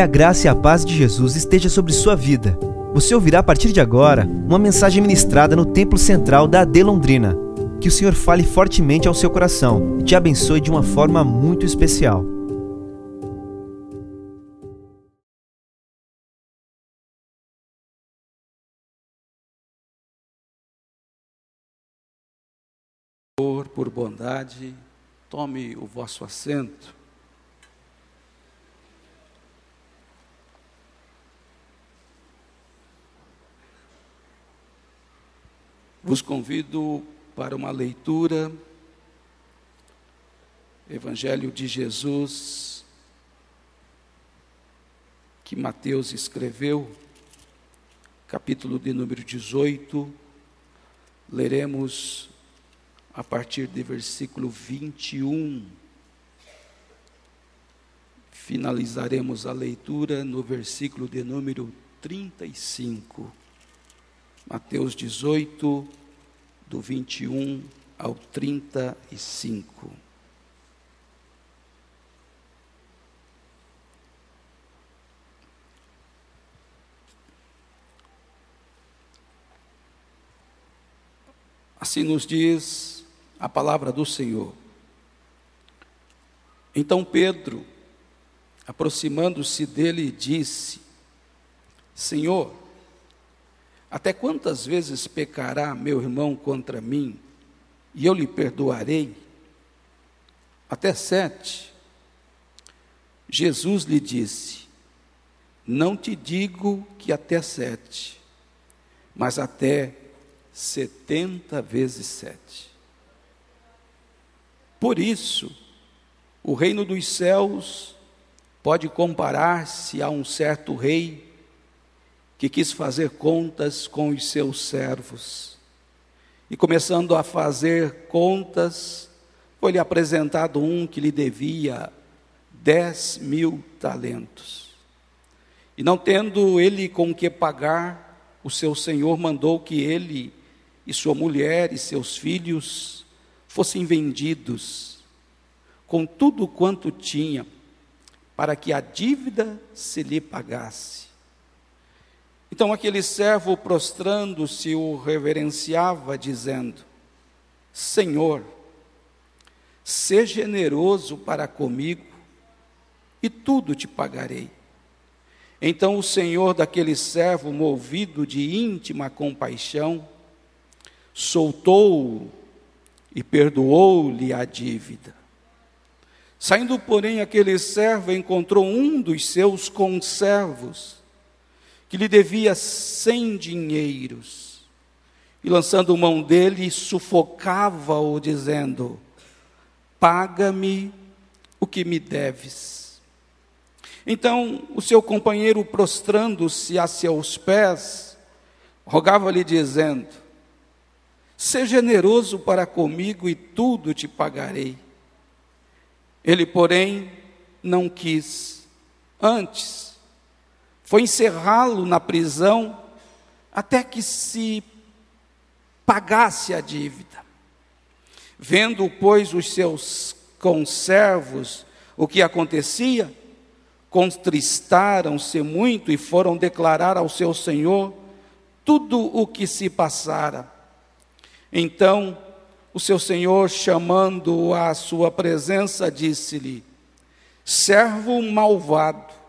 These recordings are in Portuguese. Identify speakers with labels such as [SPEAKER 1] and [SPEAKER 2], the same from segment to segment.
[SPEAKER 1] Que a graça e a paz de Jesus esteja sobre sua vida. Você ouvirá a partir de agora uma mensagem ministrada no Templo Central da AD Londrina. Que o Senhor fale fortemente ao seu coração e te abençoe de uma forma muito especial.
[SPEAKER 2] Por bondade, tome o vosso assento. Vos convido para uma leitura, Evangelho de Jesus, que Mateus escreveu, capítulo de número 18, leremos a partir do versículo 21. Finalizaremos a leitura no versículo de número 35. Mateus 18, do 21 ao 35. Assim nos diz a palavra do Senhor. Então Pedro, aproximando-se dele, disse: Senhor, até quantas vezes pecará meu irmão contra mim e eu lhe perdoarei? Até sete. Jesus lhe disse: Não te digo que até sete, mas até setenta vezes sete. Por isso, o reino dos céus pode comparar-se a um certo rei que quis fazer contas com os seus servos. E começando a fazer contas, foi-lhe apresentado um que lhe devia dez mil talentos. E não tendo ele com que pagar, o seu senhor mandou que ele e sua mulher e seus filhos fossem vendidos com tudo quanto tinha, para que a dívida se lhe pagasse. Então aquele servo, prostrando-se, o reverenciava, dizendo: Senhor, seja generoso para comigo, e tudo te pagarei. Então o senhor daquele servo, movido de íntima compaixão, soltou-o e perdoou-lhe a dívida. Saindo, porém, aquele servo encontrou um dos seus conservos, que lhe devia cem dinheiros, e lançando mão dele, sufocava-o, dizendo: Paga-me o que me deves. Então o seu companheiro, prostrando-se a seus pés, rogava-lhe, dizendo: Seja generoso para comigo e tudo te pagarei. Ele, porém, não quis. Antes, foi encerrá-lo na prisão até que se pagasse a dívida. Vendo, pois, os seus conservos o que acontecia, contristaram-se muito e foram declarar ao seu senhor tudo o que se passara. Então, o seu senhor, chamando-o à sua presença, disse-lhe: Servo malvado,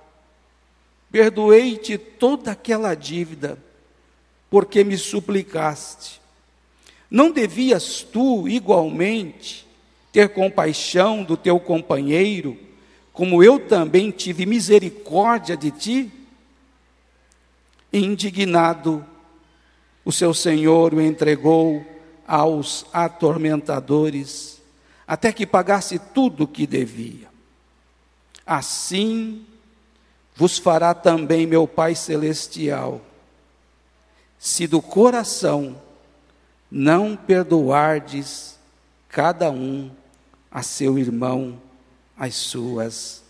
[SPEAKER 2] Perdoei-te toda aquela dívida, porque me suplicaste. Não devias tu, igualmente, ter compaixão do teu companheiro, como eu também tive misericórdia de ti? Indignado, o seu senhor o entregou aos atormentadores, até que pagasse tudo o que devia. Assim, vos fará também meu Pai Celestial, se do coração não perdoardes cada um a seu irmão as suas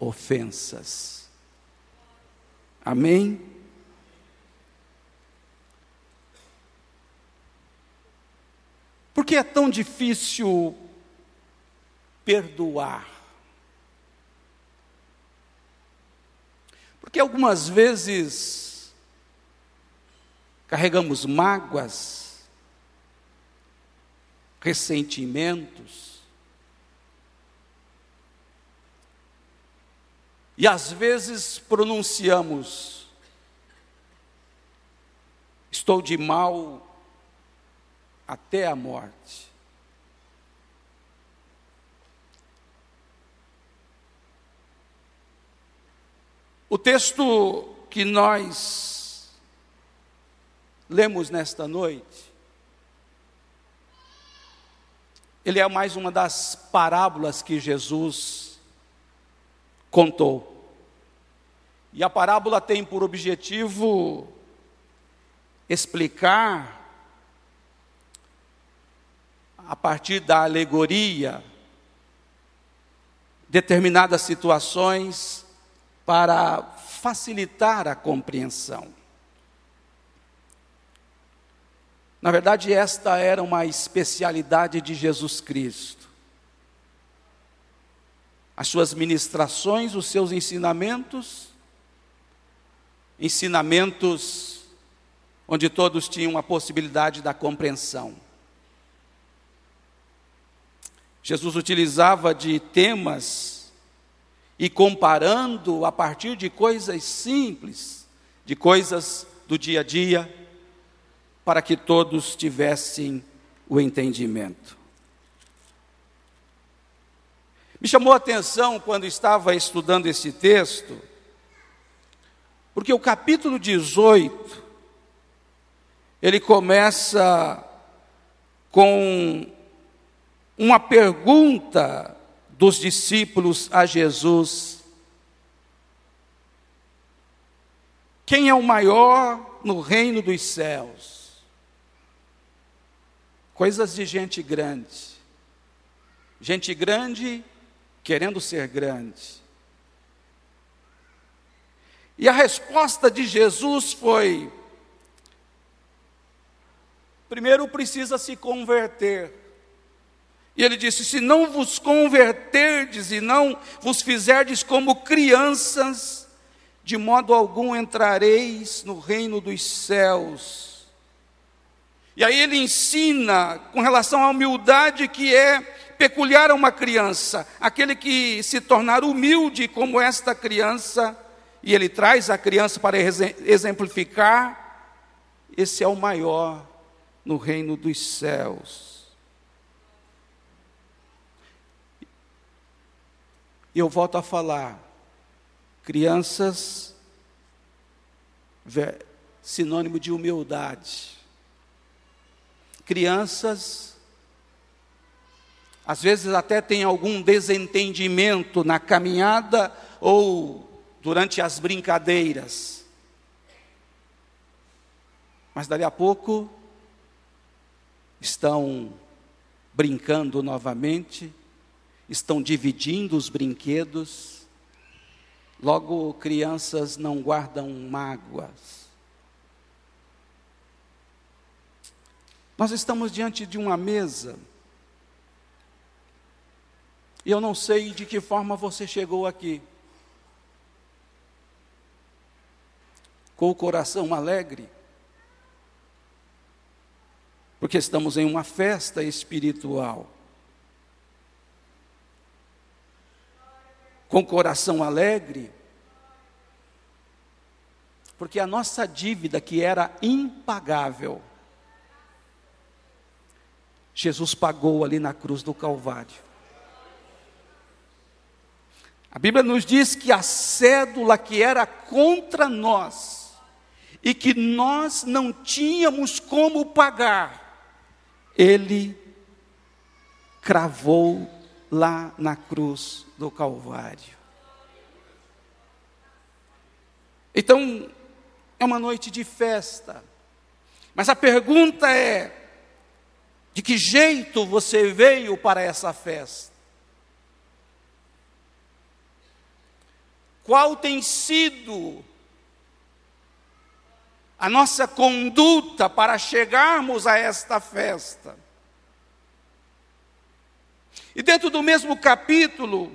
[SPEAKER 2] ofensas. Amém? Por que é tão difícil perdoar? Porque algumas vezes carregamos mágoas, ressentimentos, e às vezes pronunciamos: estou de mal até a morte. O texto que nós lemos nesta noite, ele é mais uma das parábolas que Jesus contou. E a parábola tem por objetivo explicar, a partir da alegoria, determinadas situações para facilitar a compreensão. Na verdade, esta era uma especialidade de Jesus Cristo. As suas ministrações, os seus ensinamentos, ensinamentos onde todos tinham a possibilidade da compreensão. Jesus utilizava de temas e comparando a partir de coisas simples, de coisas do dia a dia, para que todos tivessem o entendimento. Me chamou a atenção quando estava estudando esse texto, porque o capítulo 18, ele começa com uma pergunta dos discípulos a Jesus. Quem é o maior no reino dos céus? Coisas de gente grande. Gente grande querendo ser grande. E a resposta de Jesus foi: primeiro precisa se converter. E ele disse: Se não vos converterdes e não vos fizerdes como crianças, de modo algum entrareis no reino dos céus. E aí ele ensina com relação à humildade que é peculiar a uma criança, aquele que se tornar humilde como esta criança, e ele traz a criança para exemplificar, esse é o maior no reino dos céus. E eu volto a falar, crianças, sinônimo de humildade. Crianças, às vezes até tem algum desentendimento na caminhada ou durante as brincadeiras. Mas dali a pouco estão brincando novamente estão dividindo os brinquedos. Logo, crianças não guardam mágoas. Nós estamos diante de uma mesa. E eu não sei de que forma você chegou aqui. Com o coração alegre. Porque estamos em uma festa espiritual. Com coração alegre, porque a nossa dívida que era impagável, Jesus pagou ali na cruz do Calvário. A Bíblia nos diz que a cédula que era contra nós e que nós não tínhamos como pagar, Ele cravou lá na cruz do Calvário. Então, é uma noite de festa, mas a pergunta é: de que jeito você veio para essa festa? Qual tem sido a nossa conduta para chegarmos a esta festa? E dentro do mesmo capítulo,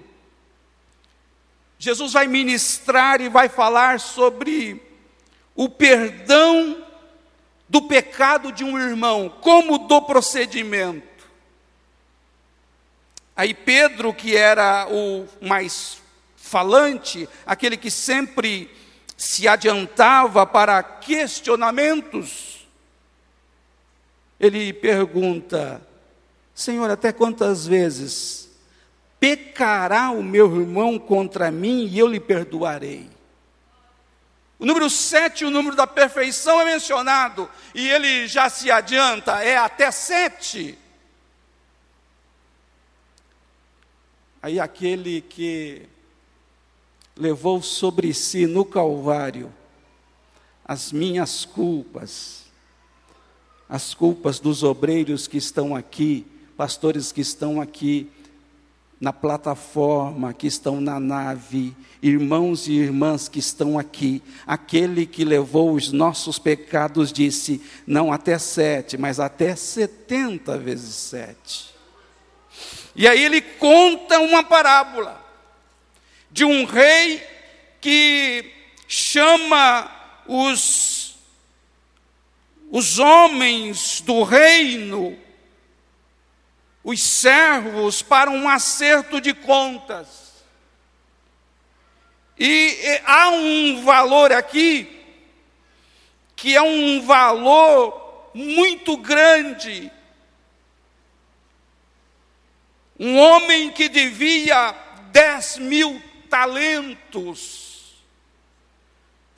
[SPEAKER 2] Jesus vai ministrar e vai falar sobre o perdão do pecado de um irmão, como do procedimento. Aí Pedro, que era o mais falante, aquele que sempre se adiantava para questionamentos, ele pergunta: Senhor, até quantas vezes pecará o meu irmão contra mim e eu lhe perdoarei? O número sete, o número da perfeição, é mencionado, e ele já se adianta, é até sete. Aí aquele que levou sobre si no Calvário as minhas culpas, as culpas dos obreiros que estão aqui, pastores que estão aqui, na plataforma, que estão na nave, irmãos e irmãs que estão aqui, aquele que levou os nossos pecados disse, não até sete, mas até setenta vezes sete. E aí ele conta uma parábola de um rei que chama os, os homens do reino os servos para um acerto de contas. E, há um valor aqui que é um valor muito grande. Um homem que devia 10 mil talentos.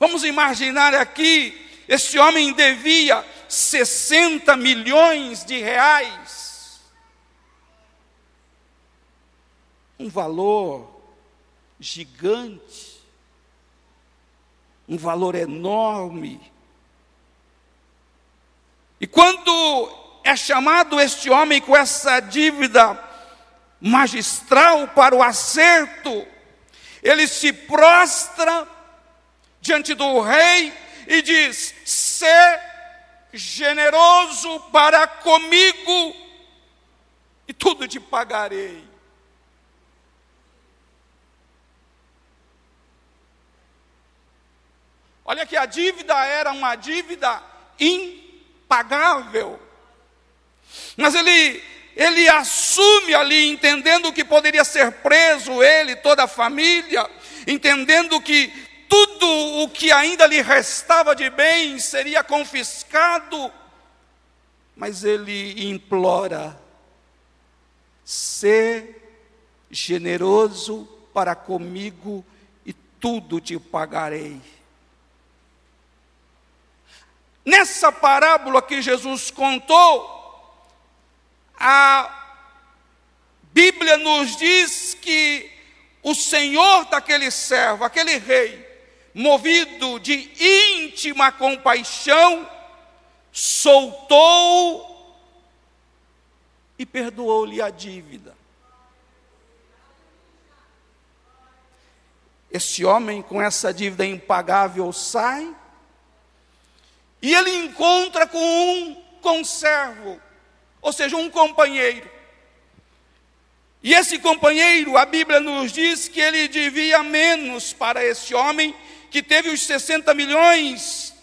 [SPEAKER 2] Vamos imaginar aqui, esse homem devia 60 milhões de reais. Um valor gigante, um valor enorme. E quando é chamado este homem com essa dívida magistral para o acerto, ele se prostra diante do rei e diz: "Sê generoso para comigo e tudo te pagarei". Olha que a dívida era uma dívida impagável. Mas ele ele assume ali entendendo que poderia ser preso ele, toda a família, entendendo que tudo o que ainda lhe restava de bem seria confiscado. Mas ele implora: ser generoso para comigo e tudo te pagarei. Nessa parábola que Jesus contou, a Bíblia nos diz que o Senhor daquele servo, aquele rei, movido de íntima compaixão, soltou e perdoou-lhe a dívida. Esse homem com essa dívida impagável sai e ele encontra com um conservo, ou seja, um companheiro. E esse companheiro, a Bíblia nos diz que ele devia menos para esse homem que teve os 60 milhões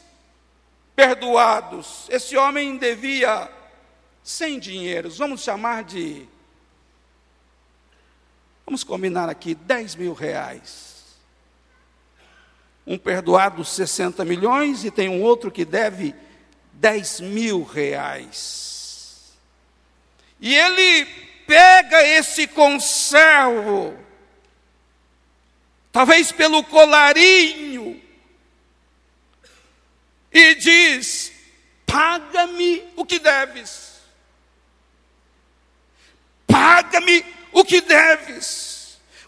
[SPEAKER 2] perdoados. Esse homem devia 100 dinheiros, vamos chamar de. Vamos combinar aqui, 10 mil reais um perdoado 60 milhões e tem um outro que deve 10 mil reais. E ele pega esse conservo, talvez pelo colarinho, e diz: Paga-me o que deves. Paga-me o que deves.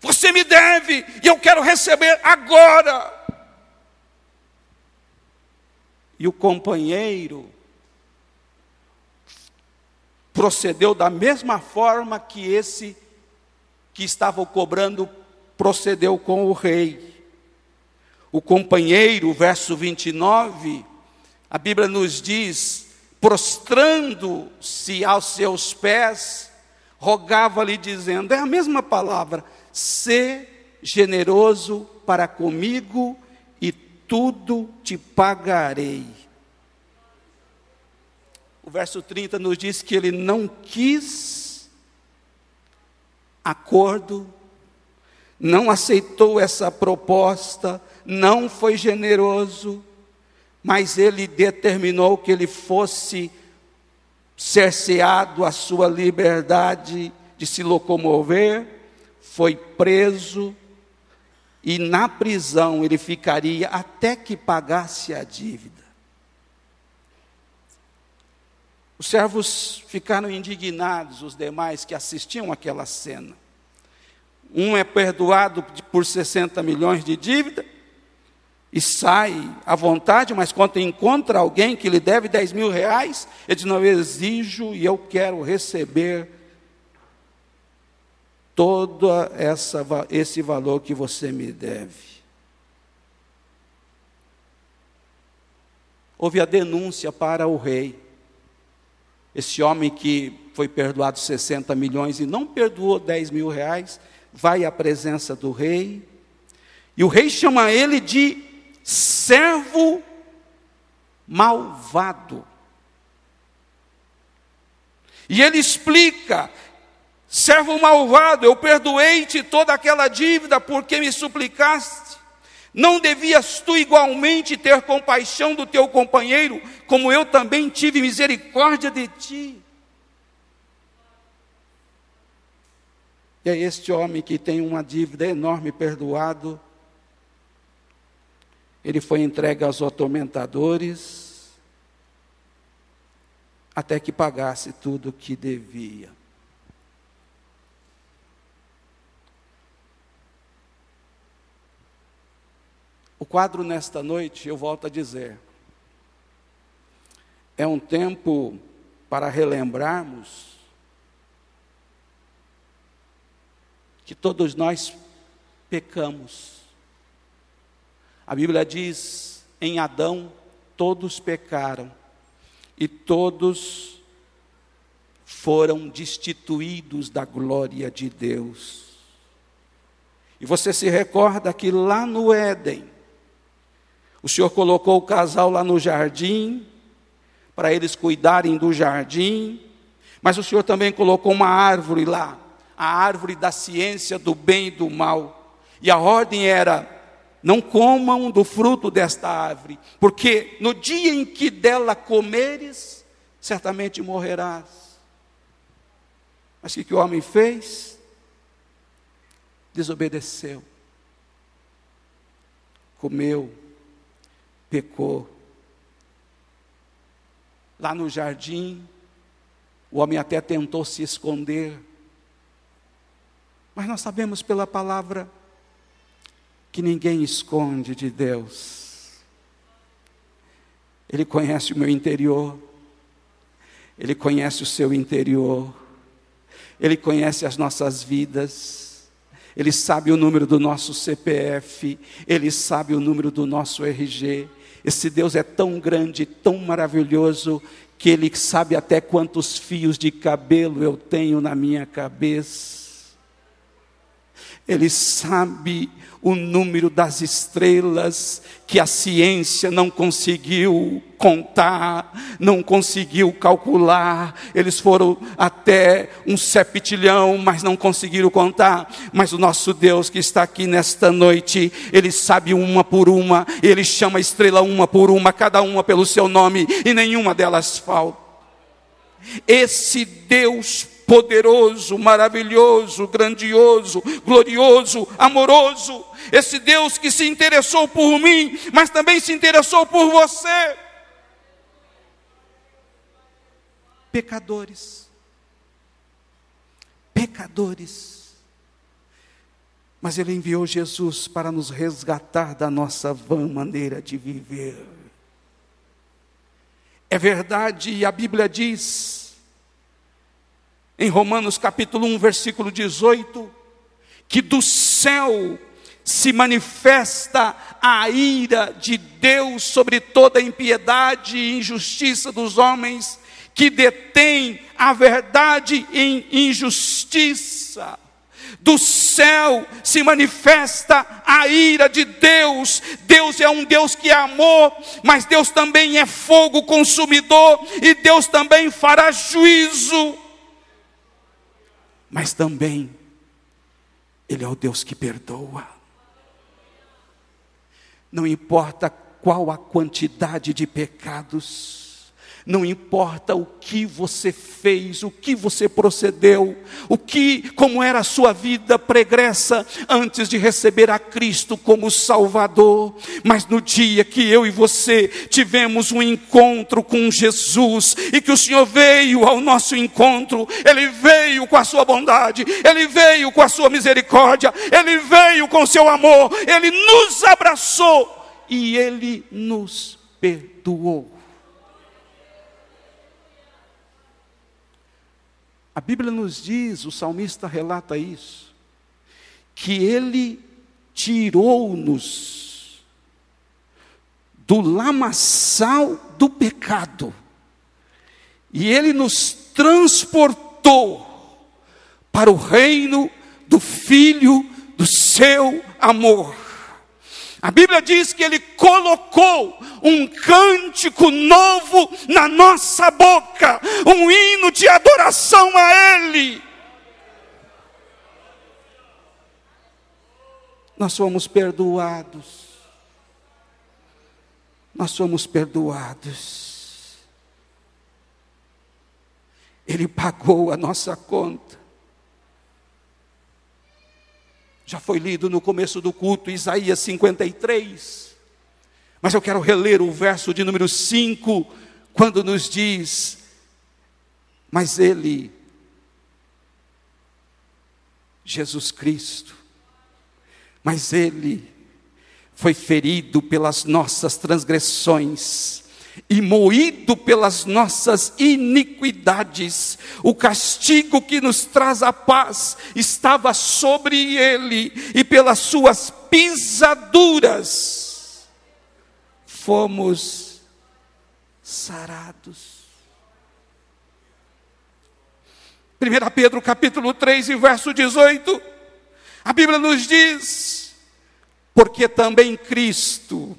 [SPEAKER 2] Você me deve e eu quero receber agora. E o companheiro procedeu da mesma forma que esse que estava cobrando procedeu com o rei. O companheiro, verso 29, a Bíblia nos diz: prostrando-se aos seus pés, rogava-lhe, dizendo: é a mesma palavra, ser generoso para comigo tudo te pagarei. O verso 30 nos diz que ele não quis acordo, não aceitou essa proposta, não foi generoso, mas ele determinou que ele fosse cerceado a sua liberdade de se locomover, foi preso e na prisão ele ficaria até que pagasse a dívida. Os servos ficaram indignados, os demais que assistiam aquela cena. Um é perdoado por 60 milhões de dívida e sai à vontade, mas quando encontra alguém que lhe deve 10 mil reais, ele diz: Não, eu exijo e eu quero receber todo essa, esse valor que você me deve. Houve a denúncia para o rei. Esse homem que foi perdoado 60 milhões e não perdoou 10 mil reais, vai à presença do rei, e o rei chama ele de servo malvado. E ele explica: servo malvado, eu perdoei-te toda aquela dívida porque me suplicaste. Não devias tu igualmente ter compaixão do teu companheiro, como eu também tive misericórdia de ti? E é este homem que tem uma dívida enorme perdoado, ele foi entregue aos atormentadores, até que pagasse tudo o que devia. O quadro nesta noite, eu volto a dizer, é um tempo para relembrarmos que todos nós pecamos. A Bíblia diz: em Adão todos pecaram e todos foram destituídos da glória de Deus. E você se recorda que lá no Éden, o Senhor colocou o casal lá no jardim, para eles cuidarem do jardim, mas o Senhor também colocou uma árvore lá, a árvore da ciência do bem e do mal. E a ordem era: não comam do fruto desta árvore, porque no dia em que dela comeres, certamente morrerás. Mas o que o homem fez? Desobedeceu, comeu, pecou. Lá no jardim, o homem até tentou se esconder, mas nós sabemos pela palavra que ninguém esconde de Deus. Ele conhece o meu interior, Ele conhece o seu interior, Ele conhece as nossas vidas, Ele sabe o número do nosso CPF, Ele sabe o número do nosso RG, esse Deus é tão grande, tão maravilhoso, que Ele sabe até quantos fios de cabelo eu tenho na minha cabeça. Ele sabe o número das estrelas que a ciência não conseguiu contar, não conseguiu calcular. Eles foram até um septilhão, mas não conseguiram contar. Mas o nosso Deus que está aqui nesta noite, ele sabe uma por uma, ele chama a estrela uma por uma, cada uma pelo seu nome, e nenhuma delas falta. Esse Deus poderoso, maravilhoso, grandioso, glorioso, amoroso, esse Deus que se interessou por mim, mas também se interessou por você. Pecadores, pecadores, mas Ele enviou Jesus para nos resgatar da nossa vã maneira de viver. É verdade, a Bíblia diz, em Romanos capítulo 1, versículo 18, que do céu se manifesta a ira de Deus sobre toda a impiedade e injustiça dos homens que detêm a verdade em injustiça. Do céu se manifesta a ira de Deus. Deus é um Deus que é amor, mas Deus também é fogo consumidor e Deus também fará juízo. Mas também Ele é o Deus que perdoa. Não importa qual a quantidade de pecados, não importa o que você fez, o que você procedeu, o que, como era a sua vida pregressa antes de receber a Cristo como Salvador, mas no dia que eu e você tivemos um encontro com Jesus e que o Senhor veio ao nosso encontro, Ele veio com a sua bondade, Ele veio com a sua misericórdia, Ele veio com o seu amor, Ele nos abraçou e Ele nos perdoou. A Bíblia nos diz, o salmista relata isso, que ele tirou-nos do lamaçal do pecado e ele nos transportou para o reino do Filho do seu amor. A Bíblia diz que Ele colocou um cântico novo na nossa boca, um hino de adoração a Ele. Nós somos perdoados. Nós somos perdoados. Ele pagou a nossa conta. Já foi lido no começo do culto Isaías 53. Mas eu quero reler o verso de número 5, quando nos diz: Mas Ele, Jesus Cristo, mas Ele foi ferido pelas nossas transgressões, e moído pelas nossas iniquidades. O castigo que nos traz a paz estava sobre ele, e pelas suas pisaduras fomos sarados. 1 Pedro capítulo 3 e verso 18, a Bíblia nos diz, porque também Cristo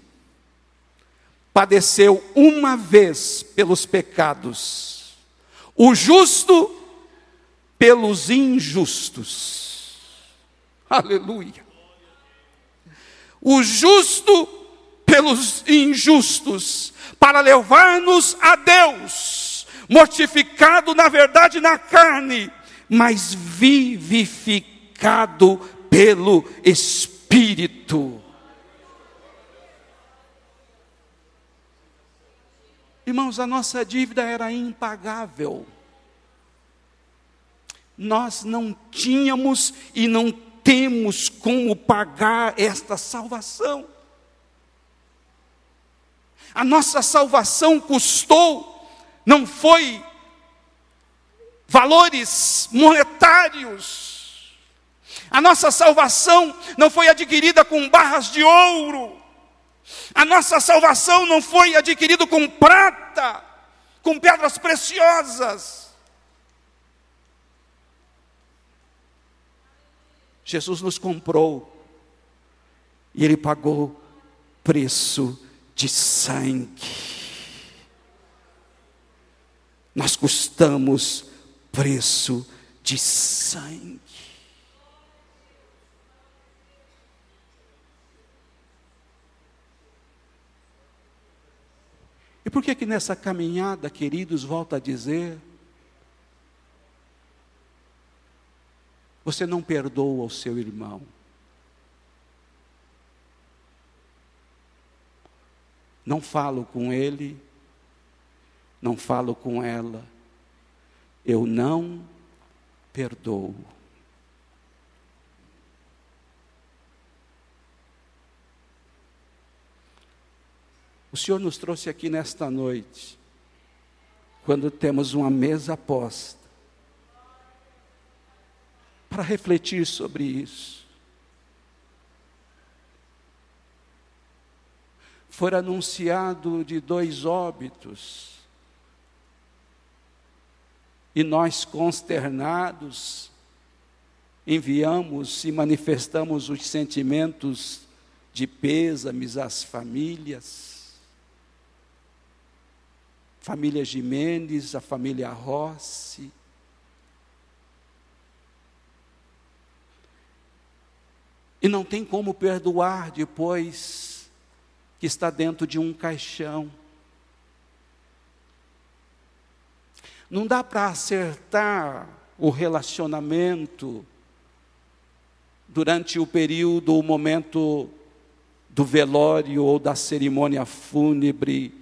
[SPEAKER 2] padeceu uma vez pelos pecados, o justo pelos injustos. Aleluia. O justo pelos injustos, para levar-nos a Deus, mortificado na verdade na carne, mas vivificado pelo Espírito. Irmãos, a nossa dívida era impagável. Nós não tínhamos e não temos como pagar esta salvação. A nossa salvação custou, não foi valores monetários. A nossa salvação não foi adquirida com barras de ouro. A nossa salvação não foi adquirida com prata, com pedras preciosas. Jesus nos comprou e Ele pagou preço de sangue. Nós custamos preço de sangue. E por que que nessa caminhada, queridos, volta a dizer, você não perdoa o seu irmão? Não falo com ele, não falo com ela, eu não perdoo. O Senhor nos trouxe aqui nesta noite, quando temos uma mesa posta, para refletir sobre isso. Foi anunciado de dois óbitos, e nós consternados, enviamos e manifestamos os sentimentos de pêsames às famílias. Família Jimenez, a família Rossi. E não tem como perdoar depois que está dentro de um caixão. Não dá para acertar o relacionamento durante o período, o momento do velório ou da cerimônia fúnebre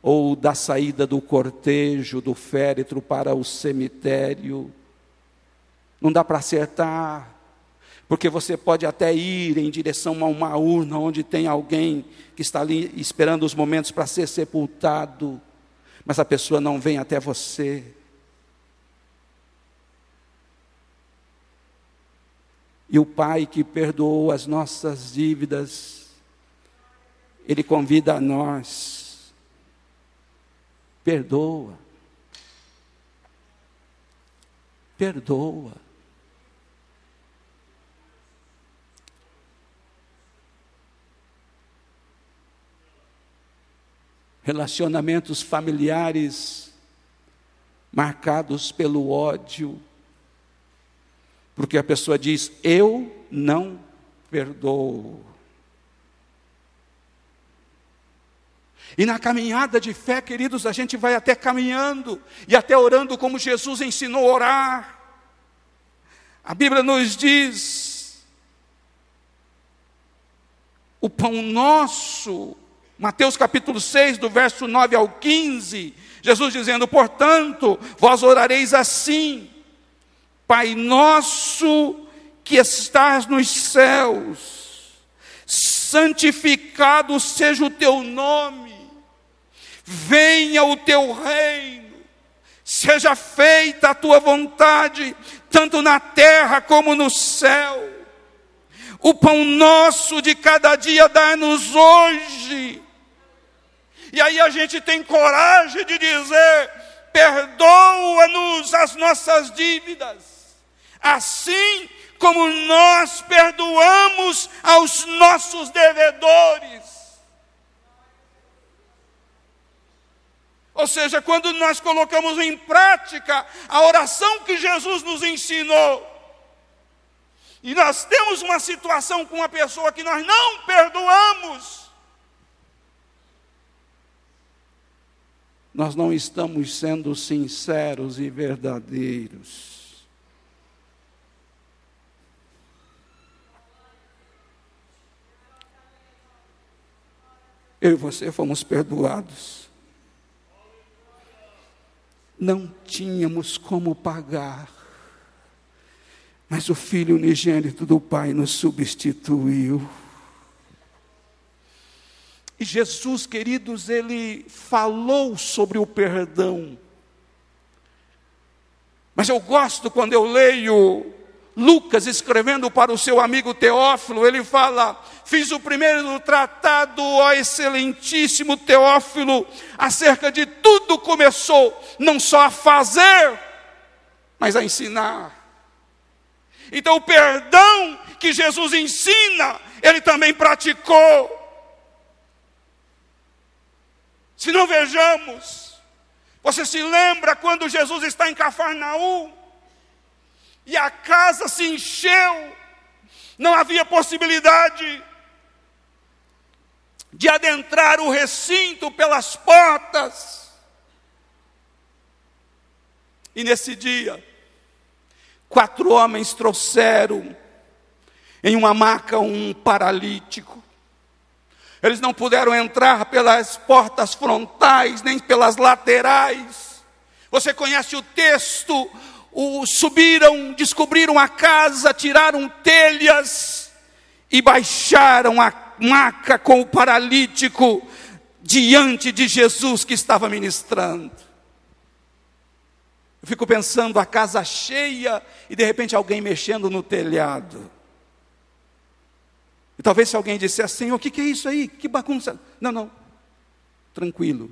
[SPEAKER 2] ou da saída do cortejo, do féretro para o cemitério. Não dá para acertar, porque você pode até ir em direção a uma urna onde tem alguém que está ali esperando os momentos para ser sepultado, mas a pessoa não vem até você. E o Pai que perdoou as nossas dívidas, Ele convida a nós, perdoa, perdoa. Relacionamentos familiares marcados pelo ódio, porque a pessoa diz: Eu não perdoo. E na caminhada de fé, queridos, a gente vai até caminhando e até orando como Jesus ensinou a orar. A Bíblia nos diz: o pão nosso, Mateus capítulo 6, do verso 9 ao 15, Jesus dizendo: Portanto, vós orareis assim Pai nosso que estás nos céus, santificado seja o teu nome, venha o teu reino, seja feita a tua vontade, tanto na terra como no céu. O pão nosso de cada dia dá-nos hoje. E aí a gente tem coragem de dizer: perdoa-nos as nossas dívidas assim como nós perdoamos aos nossos devedores. Ou seja, quando nós colocamos em prática a oração que Jesus nos ensinou, e nós temos uma situação com uma pessoa que nós não perdoamos, nós não estamos sendo sinceros e verdadeiros. eu e você fomos perdoados. Não tínhamos como pagar, mas o Filho unigênito do Pai nos substituiu. E Jesus, queridos, ele falou sobre o perdão. Mas eu gosto quando eu leio Lucas, escrevendo para o seu amigo Teófilo, ele fala: Fiz o primeiro tratado, ó excelentíssimo Teófilo, acerca de tudo começou, não só a fazer, mas a ensinar. Então, o perdão que Jesus ensina, ele também praticou. Se não vejamos, você se lembra quando Jesus está em Cafarnaum? e a casa se encheu, não havia possibilidade de adentrar o recinto pelas portas. E nesse dia, quatro homens trouxeram em uma maca um paralítico. Eles não puderam entrar pelas portas frontais, nem pelas laterais. Você conhece o texto, o, subiram, descobriram a casa, tiraram telhas e baixaram a maca com o paralítico diante de Jesus que estava ministrando. Eu fico pensando a casa cheia e de repente alguém mexendo no telhado. E talvez se alguém dissesse, Senhor, o que, que é isso aí? Que bagunça. Não, não. Tranquilo.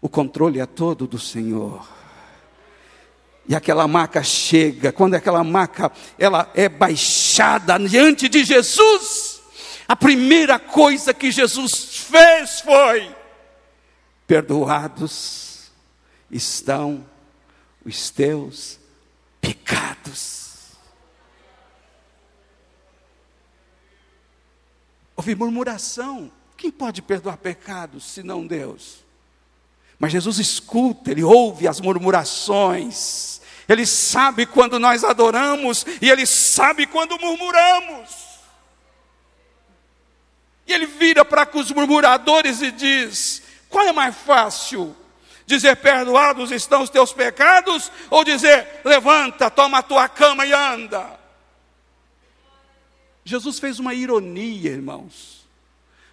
[SPEAKER 2] O controle é todo do Senhor. E aquela maca chega, quando aquela maca ela é baixada diante de Jesus, a primeira coisa que Jesus fez foi: perdoados estão os teus pecados. Houve murmuração. Quem pode perdoar pecados senão Deus? Mas Jesus escuta, ele ouve as murmurações. Ele sabe quando nós adoramos e ele sabe quando murmuramos. E ele vira para os murmuradores e diz: qual é mais fácil? Dizer perdoados estão os teus pecados ou dizer levanta, toma a tua cama e anda? Jesus fez uma ironia, irmãos.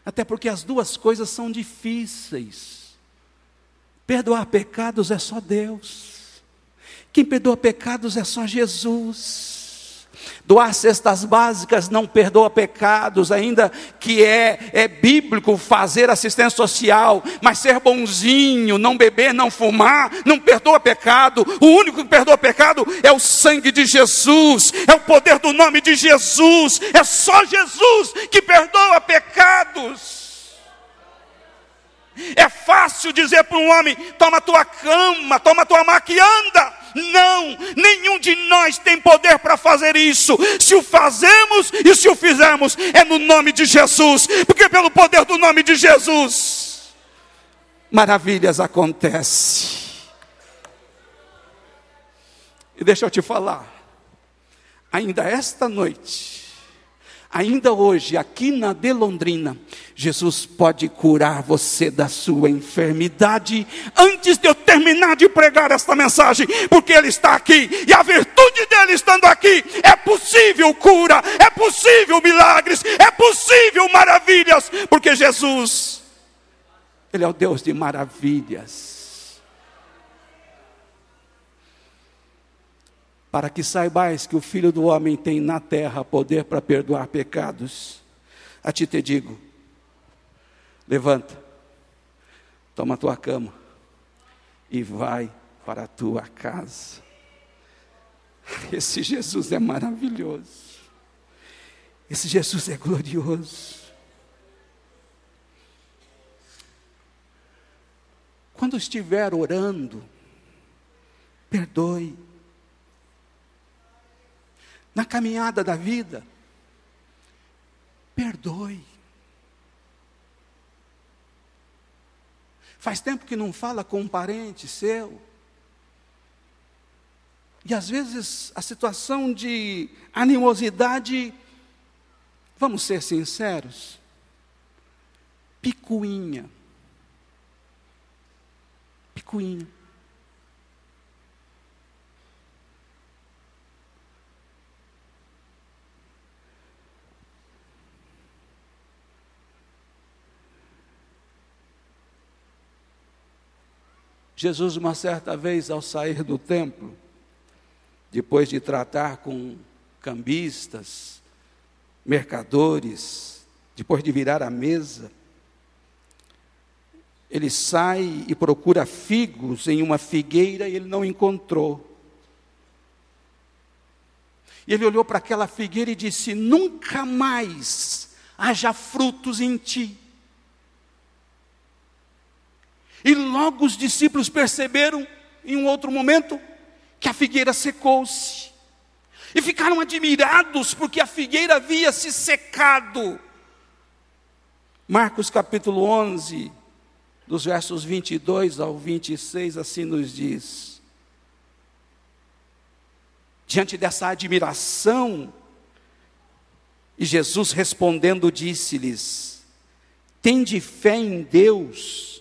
[SPEAKER 2] Até porque as duas coisas são difíceis. Perdoar pecados é só Deus. Quem perdoa pecados é só Jesus. Doar cestas básicas não perdoa pecados, ainda que é, é bíblico fazer assistência social, mas ser bonzinho, não beber, não fumar, não perdoa pecado. O único que perdoa pecado é o sangue de Jesus, é o poder do nome de Jesus, é só Jesus que perdoa pecados. É fácil dizer para um homem: toma tua cama, toma tua maca e anda. Não, nenhum de nós tem poder para fazer isso. Se o fazemos e se o fizermos, é no nome de Jesus, porque pelo poder do nome de Jesus, maravilhas acontecem. E deixa eu te falar, ainda esta noite, Ainda hoje, aqui na Delondrina, Jesus pode curar você da sua enfermidade antes de eu terminar de pregar esta mensagem, porque Ele está aqui e a virtude dele estando aqui é possível cura, é possível milagres, é possível maravilhas, porque Jesus, Ele é o Deus de maravilhas. Para que saibais que o Filho do Homem tem na terra poder para perdoar pecados, a ti te digo: levanta, toma a tua cama e vai para a tua casa. Esse Jesus é maravilhoso, esse Jesus é glorioso. Quando estiver orando, perdoe na caminhada da vida. Perdoe. Faz tempo que não fala com um parente seu. E às vezes a situação de animosidade, vamos ser sinceros, picuinha. Picuinha. Jesus, uma certa vez, ao sair do templo, depois de tratar com cambistas, mercadores, depois de virar a mesa, ele sai e procura figos em uma figueira e ele não encontrou. E ele olhou para aquela figueira e disse: Nunca mais haja frutos em ti. E logo os discípulos perceberam, em um outro momento, que a figueira secou-se. E ficaram admirados, porque a figueira havia se secado. Marcos capítulo 11, dos versos 22 ao 26, assim nos diz. Diante dessa admiração, e Jesus respondendo disse-lhes: Tende fé em Deus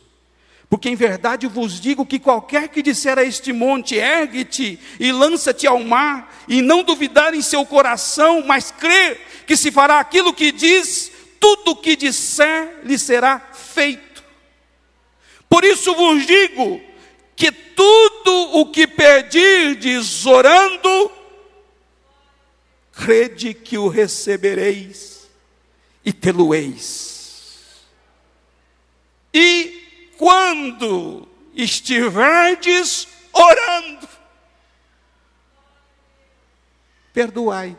[SPEAKER 2] porque em verdade vos digo que qualquer que disser a este monte, ergue-te e lança-te ao mar, e não duvidar em seu coração, mas crer que se fará aquilo que diz, tudo o que disser lhe será feito. Por isso vos digo que tudo o que pedirdes orando, crede que o recebereis e tê-lo-eis. E quando estiverdes orando, perdoai.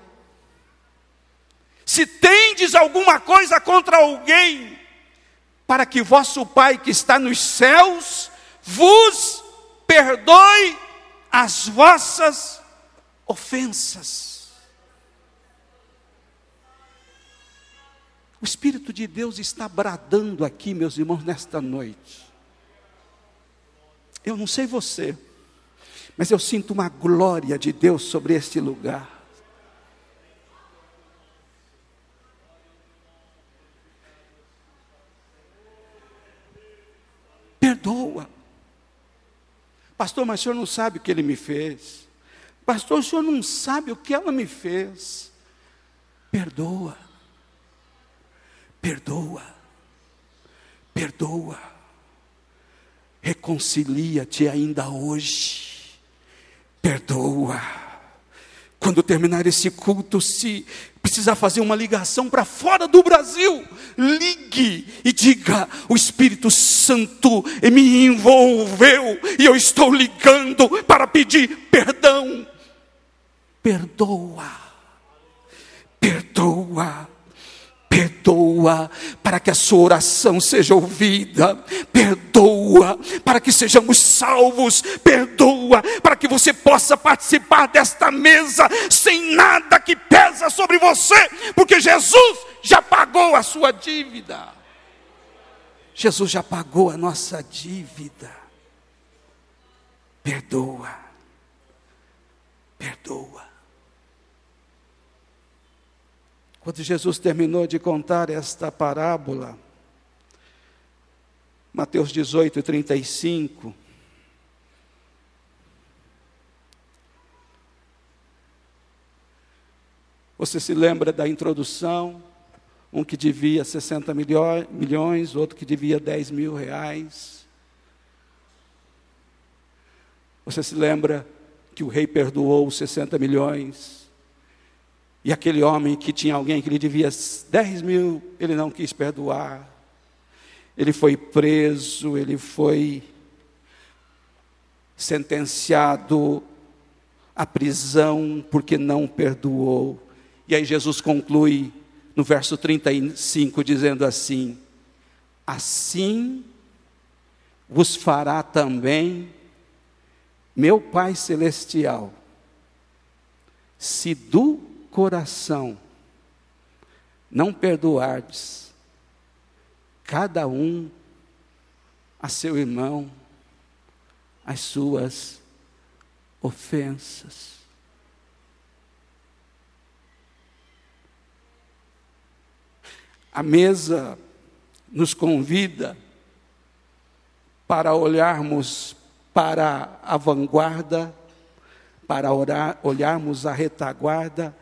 [SPEAKER 2] Se tendes alguma coisa contra alguém, para que vosso Pai que está nos céus vos perdoe as vossas ofensas. O Espírito de Deus está bradando aqui, meus irmãos, nesta noite. Eu não sei você, mas eu sinto uma glória de Deus sobre este lugar. Perdoa. Pastor, mas o senhor não sabe o que ele me fez. Pastor, o senhor não sabe o que ela me fez. Perdoa. Perdoa. Perdoa. Reconcilia-te ainda hoje. Perdoa. Quando terminar esse culto, se precisar fazer uma ligação para fora do Brasil, ligue e diga: o Espírito Santo me envolveu e eu estou ligando para pedir perdão. Perdoa, perdoa Perdoa para que a sua oração seja ouvida. Perdoa para que sejamos salvos. Perdoa para que você possa participar desta mesa sem nada que pesa sobre você, porque Jesus já pagou a sua dívida. Jesus já pagou a nossa dívida. Perdoa. Perdoa. Quando Jesus terminou de contar esta parábola, Mateus 18, 35, Você se lembra da introdução? Um que devia 60 milhões, outro que devia 10 mil reais. Você se lembra que o rei perdoou os 60 milhões e aquele homem que tinha alguém que lhe devia 10 mil, ele não quis perdoar. Ele foi preso, ele foi sentenciado à prisão porque não perdoou. E aí Jesus conclui no verso 35 dizendo assim: Assim vos fará também meu Pai celestial, se do coração não perdoardes cada um a seu irmão as suas ofensas. A mesa nos convida para olharmos para a vanguarda, para orar, olharmos a retaguarda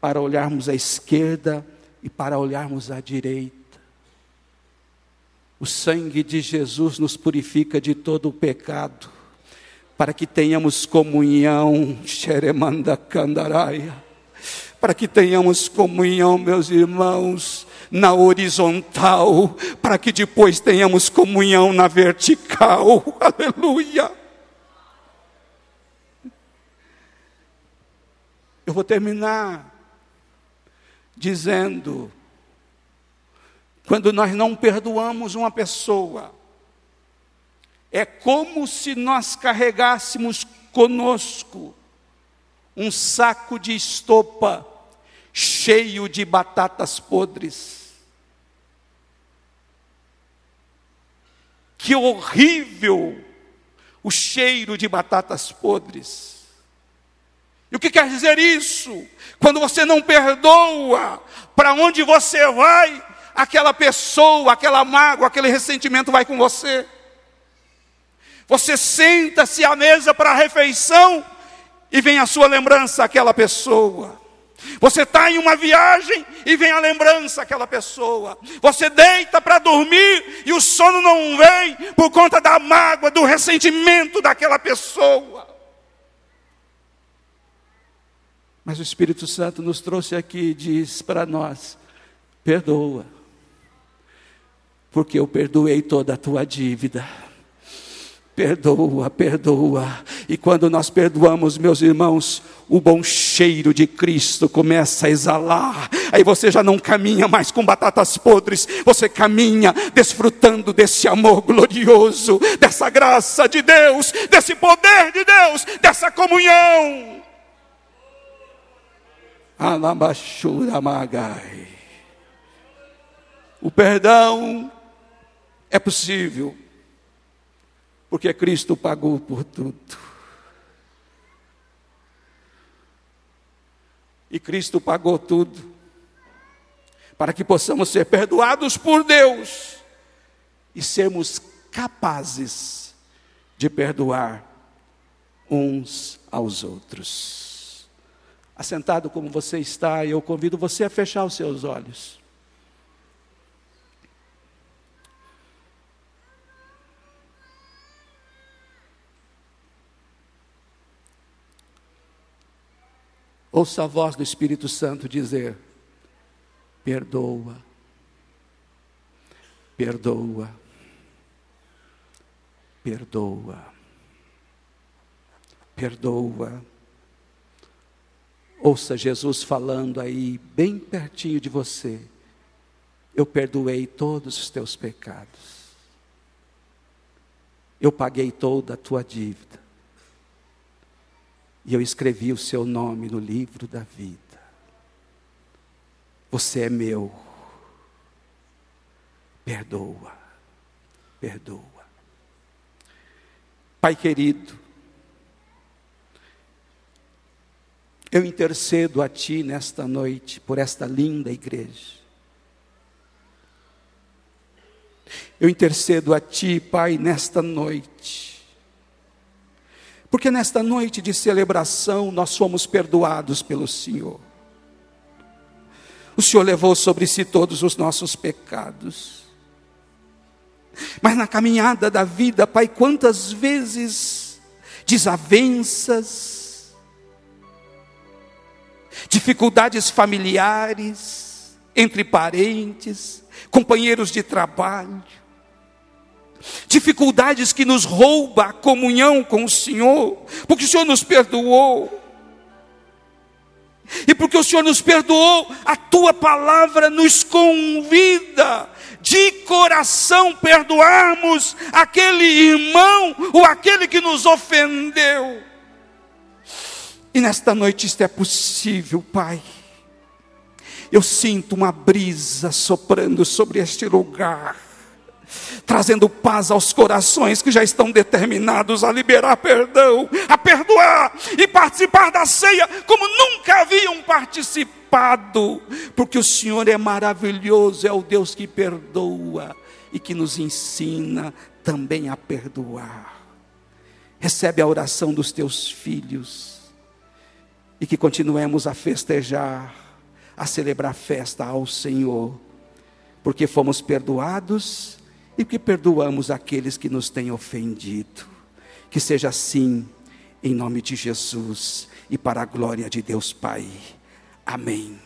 [SPEAKER 2] para olharmos à esquerda e para olharmos à direita. O sangue de Jesus nos purifica de todo o pecado, para que tenhamos comunhão, Xeremanda Candaraia, para que tenhamos comunhão, meus irmãos, na horizontal, para que depois tenhamos comunhão na vertical, aleluia. Eu vou terminar dizendo: quando nós não perdoamos uma pessoa, é como se nós carregássemos conosco um saco de estopa cheio de batatas podres. Que horrível o cheiro de batatas podres. E o que quer dizer isso? Quando você não perdoa, para onde você vai, aquela pessoa, aquela mágoa, aquele ressentimento vai com você. Você senta-se à mesa para a refeição e vem a sua lembrança aquela pessoa. Você está em uma viagem e vem a lembrança aquela pessoa. Você deita para dormir e o sono não vem por conta da mágoa, do ressentimento daquela pessoa. Mas o Espírito Santo nos trouxe aqui e diz para nós: perdoa, porque eu perdoei toda a tua dívida. Perdoa, perdoa. E quando nós perdoamos, meus irmãos, o bom cheiro de Cristo começa a exalar. Aí você já não caminha mais com batatas podres, você caminha desfrutando desse amor glorioso, dessa graça de Deus, desse poder de Deus, dessa comunhão. Alabashura Magai. O perdão é possível, porque Cristo pagou por tudo. E Cristo pagou tudo, para que possamos ser perdoados por Deus e sermos capazes de perdoar uns aos outros. Assentado como você está, eu convido você a fechar os seus olhos. Ouça a voz do Espírito Santo dizer: perdoa, perdoa, perdoa, perdoa. Ouça Jesus falando aí, bem pertinho de você: eu perdoei todos os teus pecados, eu paguei toda a tua dívida e eu escrevi o seu nome no livro da vida. Você é meu. Perdoa, perdoa. Pai querido, eu intercedo a Ti nesta noite por esta linda igreja. Eu intercedo a Ti, Pai, nesta noite porque nesta noite de celebração nós fomos perdoados pelo Senhor. O Senhor levou sobre si todos os nossos pecados. Mas na caminhada da vida, Pai, quantas vezes desavenças, dificuldades familiares, entre parentes, companheiros de trabalho, dificuldades que nos rouba a comunhão com o Senhor, porque o Senhor nos perdoou. E porque o Senhor nos perdoou, a tua palavra nos convida de coração perdoarmos aquele irmão ou aquele que nos ofendeu. E nesta noite isto é possível, Pai. Eu sinto uma brisa soprando sobre este lugar trazendo paz aos corações que já estão determinados a liberar perdão, a perdoar e participar da ceia como nunca haviam participado, porque o Senhor é maravilhoso, é o Deus que perdoa e que nos ensina também a perdoar. Recebe a oração dos teus filhos e que continuemos a festejar, a celebrar festa ao Senhor, porque fomos perdoados e que perdoamos aqueles que nos têm ofendido. Que seja assim, em nome de Jesus e para a glória de Deus Pai. Amém.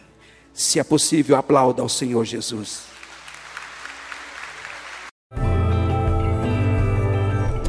[SPEAKER 2] Se é possível, aplauda ao Senhor Jesus.